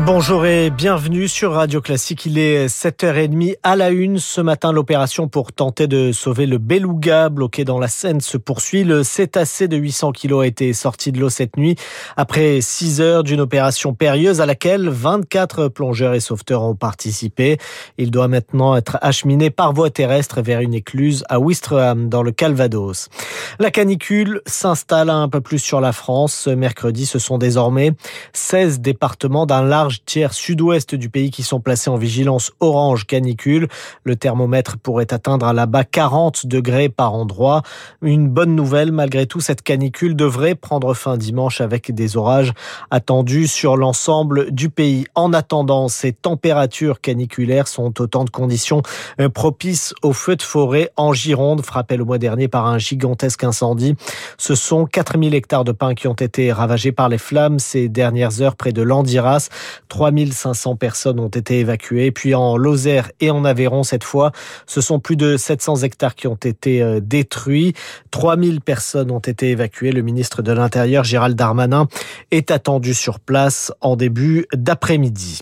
Bonjour et bienvenue sur Radio Classique. Il est 7h30 à la une. Ce matin, l'opération pour tenter de sauver le beluga bloqué dans la Seine se poursuit. Le cétacé de 800 kilos a été sorti de l'eau cette nuit après 6 heures d'une opération périlleuse à laquelle 24 plongeurs et sauveteurs ont participé. Il doit maintenant être acheminé par voie terrestre vers une écluse à Ouistreham dans le Calvados. La canicule s'installe un peu plus sur la France. Ce mercredi, ce sont désormais 16 départements d'un large tiers sud-ouest du pays qui sont placés en vigilance orange canicule. Le thermomètre pourrait atteindre à là-bas 40 degrés par endroit. Une bonne nouvelle, malgré tout, cette canicule devrait prendre fin dimanche avec des orages attendus sur l'ensemble du pays. En attendant, ces températures caniculaires sont autant de conditions euh, propices aux feux de forêt en Gironde, frappé le mois dernier par un gigantesque incendie. Ce sont 4000 hectares de pins qui ont été ravagés par les flammes ces dernières heures près de Landiras. 3500 personnes ont été évacuées. Puis en Lozère et en Aveyron, cette fois, ce sont plus de 700 hectares qui ont été euh, détruits. 3000 personnes ont été évacuées. Le ministre de l'Intérieur, Gérald Darmanin, est attendu sur place en début d'après-midi.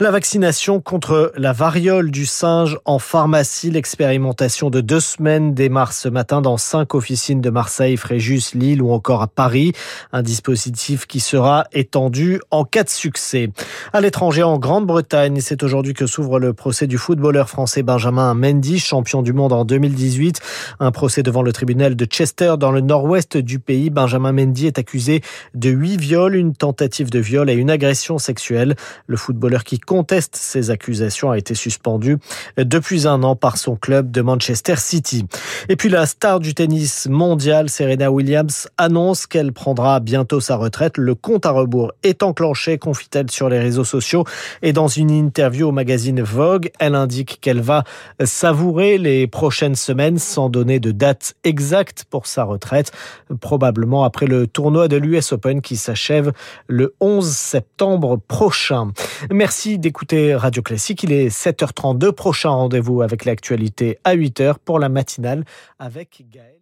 La vaccination contre la variole du singe en pharmacie, l'expérimentation de deux semaines démarre ce matin dans cinq officines de Marseille, Fréjus, Lille ou encore à Paris. Un dispositif qui sera étendu en cas de succès. À l'étranger, en Grande-Bretagne, c'est aujourd'hui que s'ouvre le procès du footballeur français Benjamin Mendy, champion du monde en 2018. Un procès devant le tribunal de Chester dans le nord-ouest du pays. Benjamin Mendy est accusé de huit viols, une tentative de viol et une agression sexuelle. Le footballeur qui conteste ces accusations a été suspendu depuis un an par son club de Manchester City. Et puis la star du tennis mondial, Serena Williams, annonce qu'elle prendra bientôt sa retraite. Le compte à rebours est enclenché, confie-t-elle sur les réseaux sociaux. Et dans une interview au magazine Vogue, elle indique qu'elle va savourer les prochaines semaines sans donner de date exacte pour sa retraite, probablement après le tournoi de l'US Open qui s'achève le 11 septembre prochain. D'écouter Radio Classique. Il est 7h32. Prochain rendez-vous avec l'actualité à 8h pour la matinale avec Gaël.